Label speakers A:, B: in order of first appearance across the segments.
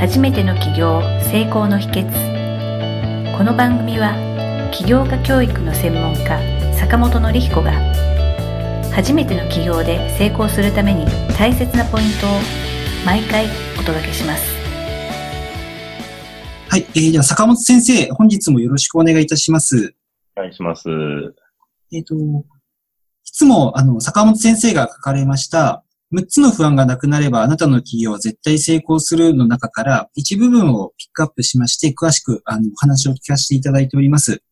A: 初めての起業成功の秘訣この番組は起業家教育の専門家坂本典彦が初めての起業で成功するために大切なポイントを毎回お届けします
B: はい、えー、では坂本先生、本日もよろしくお願いいたします。
C: お願いします。
B: えっ、と、いつも、あの、坂本先生が書かれました、6つの不安がなくなればあなたの企業は絶対成功するの中から一部分をピックアップしまして、詳しくあのお話を聞かせていただいております。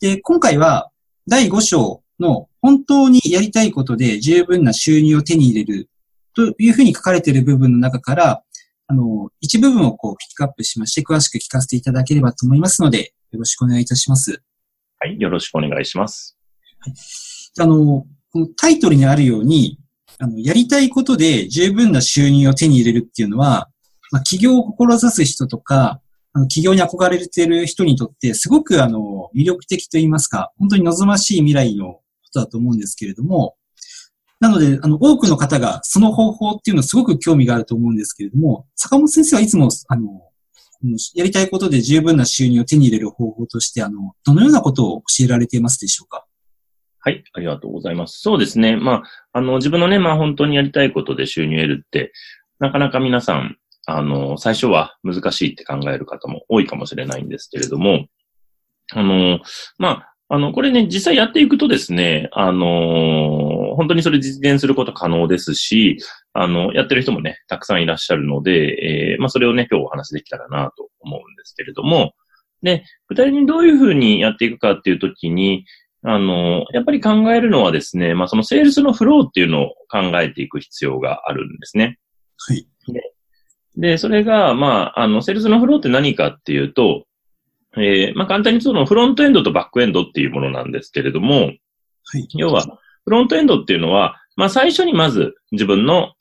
B: で、今回は第5章の本当にやりたいことで十分な収入を手に入れるというふうに書かれている部分の中から、あの、一部分をこうピックアップしまして、詳しく聞かせていただければと思いますので、よろしくお願いいたします。
C: はい、よろしくお願いします。
B: あの、このタイトルにあるように、あの、やりたいことで十分な収入を手に入れるっていうのは、まあ、起業を志す人とか、あの起業に憧れてる人にとって、すごくあの、魅力的と言いますか、本当に望ましい未来のことだと思うんですけれども、なので、あの、多くの方がその方法っていうのすごく興味があると思うんですけれども、坂本先生はいつも、あの、やりたいことで十分な収入を手に入れる方法として、あの、どのようなことを教えられていますでしょうか？
C: はい、ありがとうございます。そうですね。まあ、あの、自分のね、まあ本当にやりたいことで収入得るって、なかなか皆さん、あの、最初は難しいって考える方も多いかもしれないんですけれども、あの、まあ、あの、これね、実際やっていくとですね、あの、本当にそれ実現すること可能ですし、あの、やってる人もね、たくさんいらっしゃるので、えーまあ、それをね、今日お話できたらなと思うんですけれども、で、具体的にどういうふうにやっていくかっていうときに、あの、やっぱり考えるのはですね、まあ、そのセールスのフローっていうのを考えていく必要があるんですね。
B: はい。
C: で、それが、まあ、あの、セールスのフローって何かっていうと、えーまあ、簡単にそのフロントエンドとバックエンドっていうものなんですけれども、
B: はい。
C: 要は、フロントエンドっていうのは、まあ、最初にまず自分の、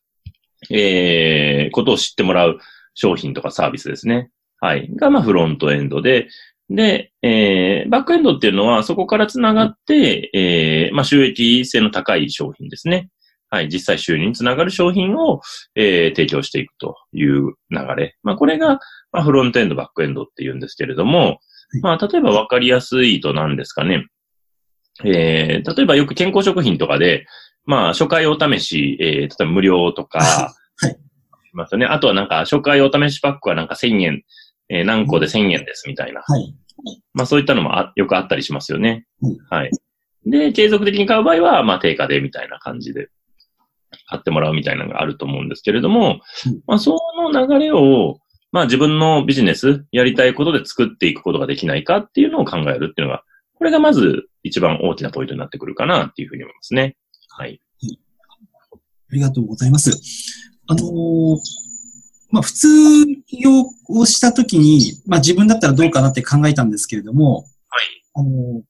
C: えー、ことを知ってもらう商品とかサービスですね。はい。が、まあ、フロントエンドで、で、えー、バックエンドっていうのは、そこから繋がって、えー、まあ、収益性の高い商品ですね。はい。実際収入につながる商品を、えー、提供していくという流れ。まあ、これが、まあ、フロントエンド、バックエンドって言うんですけれども、まあ、例えば分かりやすいと何ですかね。えー、例えばよく健康食品とかで、まあ、初回お試し、えー、例えば無料とか、
B: はい。
C: いますよね。あとはなんか、初回お試しパックはなんか1000円、えー何個で1000円ですみたいな。
B: はい。
C: まあそういったのもあよくあったりしますよね
B: うん。
C: はい。で、継続的に買う場合は、まあ定価でみたいな感じで買ってもらうみたいなのがあると思うんですけれども
B: うん、
C: まあその流れを、まあ自分のビジネス、やりたいことで作っていくことができないかっていうのを考えるっていうのが、これがまず一番大きなポイントになってくるかなっていうふうに思いますね。はい。
B: ありがとうございます。あのーまあ、普通をしたときに、まあ、自分だったらどうかなって考えたんですけれども、
C: はい。
B: あの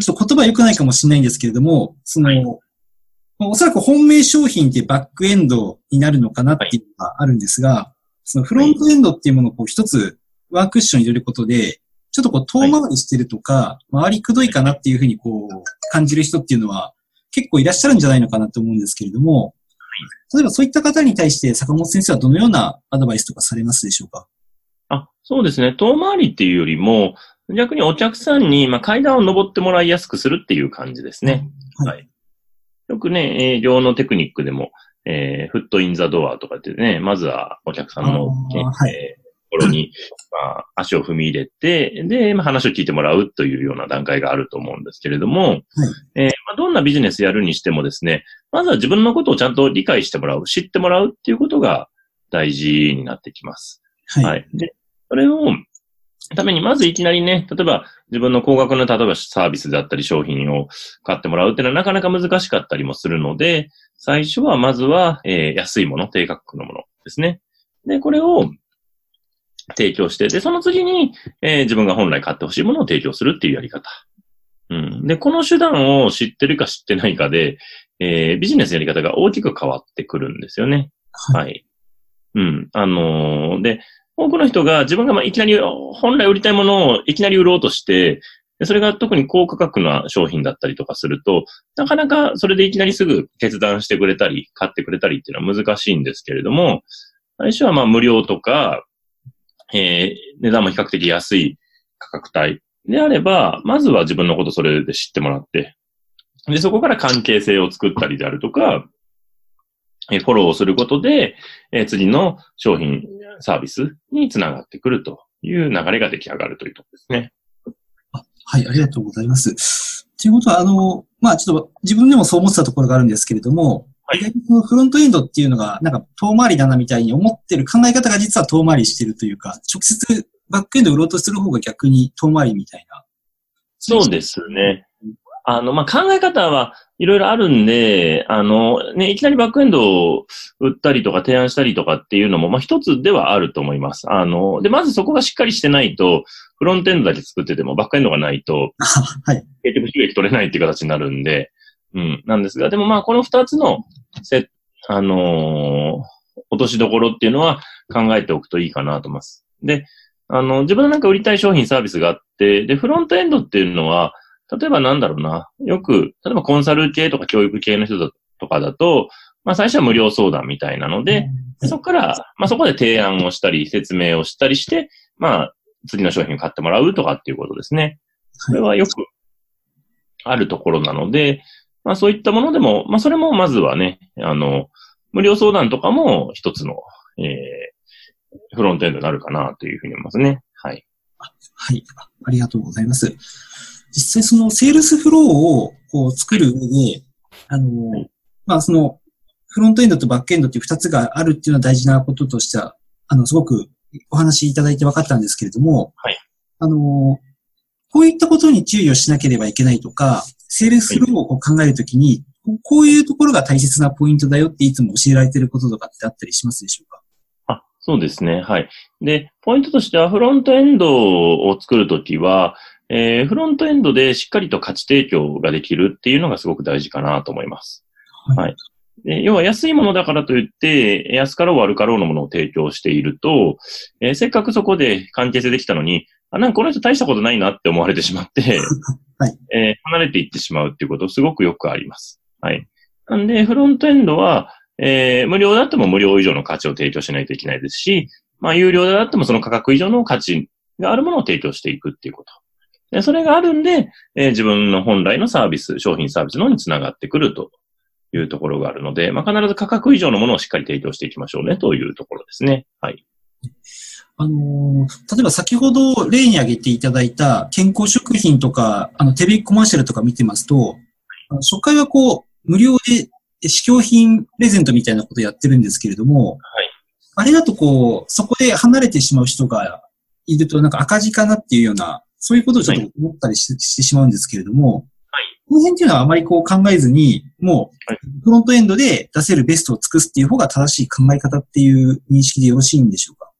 B: ちょっと言葉良くないかもしれないんですけれども、その、
C: はい
B: まあおそらく本命商品ってバックエンドになるのかなっていうのがあるんですが、そのフロントエンドっていうものをこう一つワンクッション入れることで、ちょっとこう遠回りしてるとか、周りくどいかなっていうふうにこう感じる人っていうのは結構いらっしゃるんじゃないのかなと思うんですけれども、例えばそういった方に対して坂本先生はどのようなアドバイスとかされますでしょうか？
C: あ、そうですね。遠回りっていうよりも、逆にお客さんに、まあ、階段を登ってもらいやすくするっていう感じですね。
B: はい
C: はい。よくね、営業のテクニックでも、えー、フットインザドアとかってね、まずはお客さんの、ね
B: はい
C: えーところに、まあ、足を踏み入れて、で、まあ、話を聞いてもらうというような段階があると思うんですけれども、えーまあ、どんなビジネスやるにしてもですね、まずは自分のことをちゃんと理解してもらう、知ってもらうっていうことが大事になってきます。
B: はい。
C: はい。で、それを、ために、まずいきなりね、例えば自分の高額な、例えばサービスだったり商品を買ってもらうっていうのはなかなか難しかったりもするので、最初はまずは、えー安いもの、低価格のものですね。で、これを提供して、で、その次に、えー自分が本来買ってほしいものを提供するっていうやり方。うん。で、この手段を知ってるか知ってないかで、えービジネスやり方が大きく変わってくるんですよね。
B: はい。
C: はい。うん。あのーで、多くの人が自分がまあいきなり本来売りたいものをいきなり売ろうとして、でそれが特に高価格な商品だったりとかすると、なかなかそれでいきなりすぐ決断してくれたり、買ってくれたりっていうのは難しいんですけれども、最初はまあ無料とか、えー値段も比較的安い価格帯であれば、まずは自分のことそれで知ってもらって、で、そこから関係性を作ったりであるとか、えーフォローをすることで、えー次の商品、サービスにつながってくるという流れが出来上がるというところですね。
B: はい、ありがとうございます。ということは、あの、まあちょっと自分でもそう思ってたところがあるんですけれども、
C: はい
B: 意外にそのフロントエンドっていうのが、なんか遠回りだなみたいに思ってる考え方が実は遠回りしてるというか、直接バックエンドを売ろうとする方が逆に遠回りみたいな。
C: そうですね。あの、まあ、考え方はいろいろあるんで、あの、ね、いきなりバックエンドを売ったりとか提案したりとかっていうのも、まあ、一つではあると思います。あの、で、まずそこがしっかりしてないと、フロントエンドだけ作っててもバックエンドがないと、
B: はい。
C: 結局収益取れないっていう形になるんで、うん、なんですが、でもまあ、この二つの、せ、あのー落としどころっていうのは考えておくといいかなと思います。で、あの、自分のなんか売りたい商品サービスがあって、で、フロントエンドっていうのは、例えばなんだろうな、よく、例えばコンサル系とか教育系の人だとかだと、まあ最初は無料相談みたいなので、そこから、まあそこで提案をしたり、説明をしたりして、まあ次の商品を買ってもらうとかっていうことですね。それはよくあるところなので、まあそういったものでも、まあそれもまずはね、あの、無料相談とかも一つの、えー、フロントエンドになるかなというふうに思いますね。はい。
B: はい。あありがとうございます。実際そのセールスフローをこう作る上で、あの、
C: はい
B: まあその、フロントエンドとバックエンドっていう二つがあるっていうのは大事なこととしては、あの、すごくお話しいただいて分かったんですけれども、
C: はい。
B: あの、こういったことに注意をしなければいけないとか、セールスフローをこう考えるときに、こうこういうところが大切なポイントだよっていつも教えられていることとかってあったりしますでしょうか？
C: あ、そうですね。はい。で、ポイントとしては、フロントエンドを作るときは、えーフロントエンドでしっかりと価値提供ができるっていうのがすごく大事かなと思います。
B: はい
C: はい。で要は安いものだからといって、安かろう悪かろうのものを提供していると、えーせっかくそこで関係性できたのに、あ、なんかこの人大したことないなって思われてしまって、
B: はい
C: えー離れていってしまうっていうことすごくよくあります。はい。なんで、フロントエンドは、えー無料だっても無料以上の価値を提供しないといけないですし、まあ、有料であってもその価格以上の価値があるものを提供していくっていうこと。でそれがあるんで、えー自分の本来のサービス、商品サービスの方につながってくるというところがあるので、まあ、必ず価格以上のものをしっかり提供していきましょうねというところですね。はい。
B: あのー例えば先ほど例に挙げていただいた健康食品とか、あの、テレビコマーシャルとか見てますと、あの初回はこう、無料で試供品プレゼントみたいなことやってるんですけれども、
C: はい。
B: あれだとこう、そこで離れてしまう人がいるとなんか赤字かなっていうような、そういうことをちょっと思ったりし,、してしまうんですけれども、
C: はい。
B: この辺っていうのはあまりこう考えずに、も
C: はい。う
B: フロントエンドで出せるベストを尽くすっていう方が正しい考え方っていう認識でよろしいんでしょうか？
C: あ、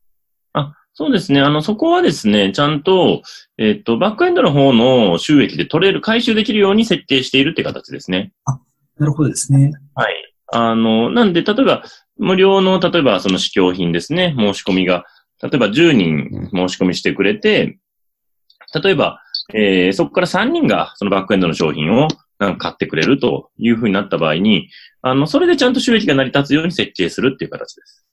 C: そうですね。あの、そこはですね、ちゃんと、えっ、と、バックエンドの方の収益で取れる、回収できるように設計しているって形ですね。
B: なるほどですね。
C: はい。あの、なんで、例えば、無料の、例えば、その試供品ですね、申し込みが、例えば10人申し込みしてくれて、例えば、えーそこから3人がそのバックエンドの商品をなんか買ってくれるというふうになった場合に、あの、それでちゃんと収益が成り立つように設計するっていう形です。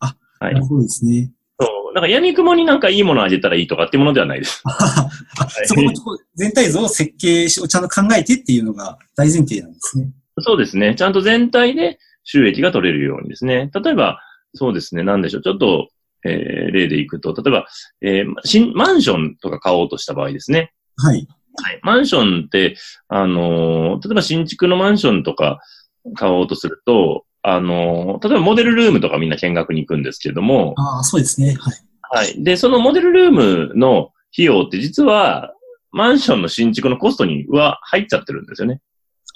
B: あ、
C: はい
B: なるほどですね。
C: そう。だから、闇雲になんかいいものをあげたらいいとかっていうものではないです。
B: あ そこのとこ全体像を設計し、ちゃんと考えてっていうのが大前提なんですね。
C: そうですね。ちゃんと全体で収益が取れるようにですね。例えば、そうですね。なんでしょう。ちょっと、えー例でいくと、例えば、えー新、マンションとか買おうとした場合ですね。
B: はい。
C: はい。マンションって、あのー例えば新築のマンションとか買おうとすると、あのー例えばモデルルームとかみんな見学に行くんですけども、
B: ああ、そうですね。はい。
C: はい。で、そのモデルルームの費用って実は、マンションの新築のコストには入っちゃってるんですよね。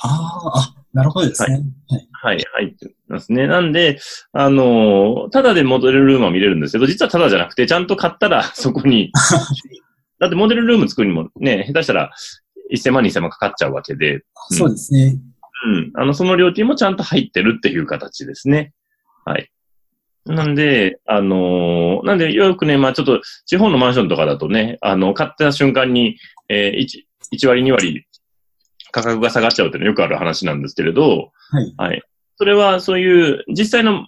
B: ああ、あ、なるほどですね。はい。
C: はい、入ってますね。なんで、あのーただでモデルルームは見れるんですけど、実はただじゃなくて、ちゃんと買ったら そこに、だってモデルルーム作るにもね、下手したら1000万2000万かかっちゃうわけで、うん
B: そうですね。
C: うん。あの、その料金もちゃんと入ってるっていう形ですね。はい。なんで、あのーなんで、よくね、まあちょっと、地方のマンションとかだとね、あの、買った瞬間に、えー、1、1割、2割、価格が下がっちゃうっていうのはよくある話なんですけれど、
B: はい。
C: はい。それは、そういう、実際の、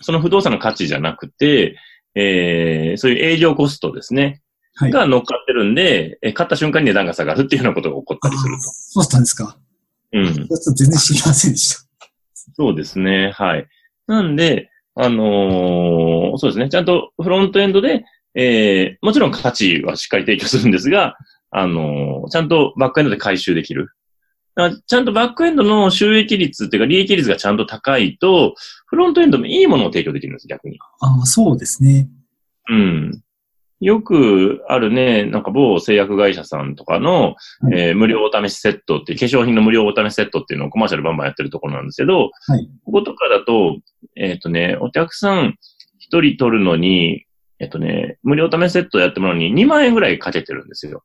C: その不動産の価値じゃなくて、えー、そういう営業コストですね。
B: はい。
C: が乗っかってるんで、え買った瞬間に値段が下がるっていうようなことが起こったりする
B: あーそうだったんですか。
C: と。うん。
B: 全然知りませんでした。
C: そうですね。はい。なんで、あのーそうですね。ちゃんとフロントエンドで、えー、もちろん価値はしっかり提供するんですが、あのーちゃんとバックエンドで回収できる。ちゃんとバックエンドの収益率っていうか利益率がちゃんと高いと、フロントエンドもいいものを提供できるんです、逆に。
B: ああ、そうですね。
C: うん。よくあるね、なんか某製薬会社さんとかの、
B: はい
C: えー無料お試しセットって化粧品の無料お試しセットっていうのをコマーシャルバンバンやってるところなんですけど、
B: はい。
C: こことかだと、えっ、とね、お客さん一人取るのに、えっ、とね、無料試しセットやってもらうのに2万円ぐらいかけてるんですよ。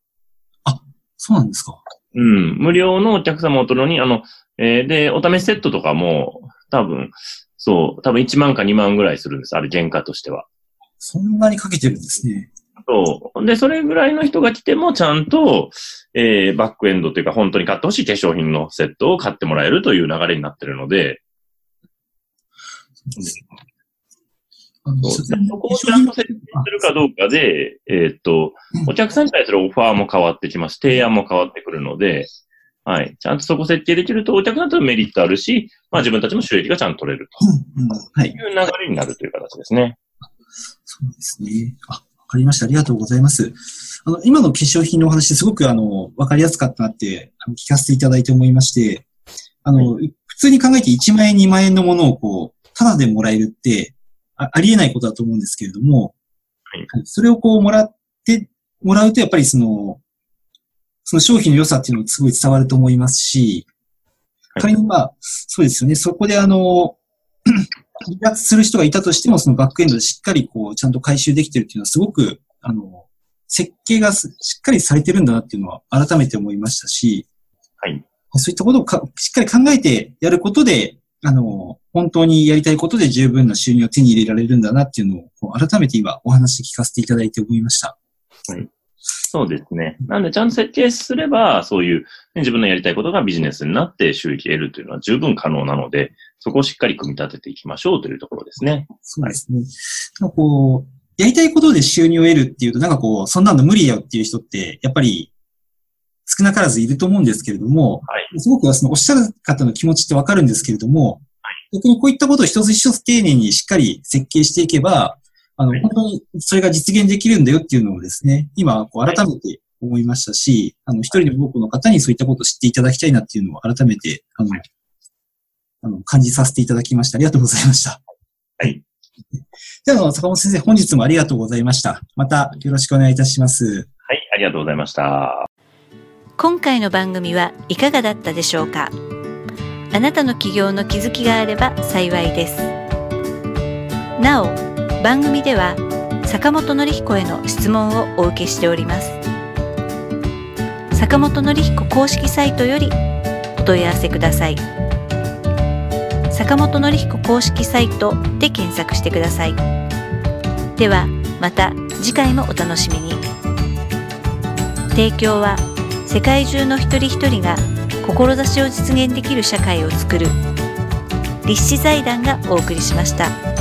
B: そうなんですか。
C: うん。無料のお客様を取るのに、あの、えーで、お試しセットとかも、多分、そう、多分1万か2万ぐらいするんです。あれ、原価としては。
B: そんなにかけてるんですね。
C: そう。で、それぐらいの人が来ても、ちゃんと、えー、バックエンドというか、本当に買ってほしい化粧品のセットを買ってもらえるという流れになってるので、そう
B: そ
C: こをちゃんと設定するかどうかで、えーっと
B: う、ん
C: お客さんに対するオファーも変わってきます。提案も変わってくるので、はい。ちゃんとそこ設定できると、お客さんとメリットあるし、まあ自分たちも収益がちゃんと取れる
B: うん、うん。はい。
C: という流れになるという形ですね。
B: そうですね。あ、わかりました。ありがとうございます。あの、今の化粧品のお話すごくあの、わかりやすかったなって、聞かせていただいて思いまして、あの、普通に考えて1万円、2万円のものをこう、ただでもらえるって、あありえないことだと思うんですけれども、
C: はい。
B: それをこう、もらって、もらうと、やっぱりその、その商品の良さっていうのがすごい伝わると思いますし、
C: はい。
B: 仮にまあ、そうですよね、そこであの、離脱する人がいたとしても、そのバックエンドでしっかりこう、ちゃんと回収できてるっていうのはすごく、あの、設計がすしっかりされてるんだなっていうのは改めて思いましたし、
C: はい。
B: そういったことをかしっかり考えてやることで、あの、本当にやりたいことで十分な収入を手に入れられるんだなっていうのを、こう改めて今お話聞かせていただいて思いました。
C: そうですね。なんで、ちゃんと設計すれば、そういう、ね自分のやりたいことがビジネスになって収益得るというのは十分可能なので、そこをしっかり組み立てていきましょうというところですね。
B: そうですね。なんかこう、やりたいことで収入を得るっていうと、なんかこう、そんなの無理だよっていう人って、やっぱり少なからずいると思うんですけれども、
C: はい。
B: すごくそのおっしゃる方の気持ちってわかるんですけれども、逆にこういったことを一つ一つ丁寧にしっかり設計していけば、あの、
C: はい
B: 本当にそれが実現できるんだよっていうのをですね、今、こう改めて思いましたし、あの、一人でも多くの方にそういったことを知っていただきたいなっていうのを改めて、あの、あの感じさせていただきました。ありがとうございました。
C: はい。
B: では、坂本先生、本日もありがとうございました。またよろしくお願いいたします。
C: はい。ありがとうございました。
A: 今回の番組はいかがだったでしょうか？あなたの起業の気づきがあれば幸いですなお番組では坂本典彦への質問をお受けしております坂本典彦公式サイトよりお問い合わせください坂本典彦公式サイトで検索してくださいではまた次回もお楽しみに提供は世界中の一人一人が志を実現できる社会をつくる立志財団がお送りしました。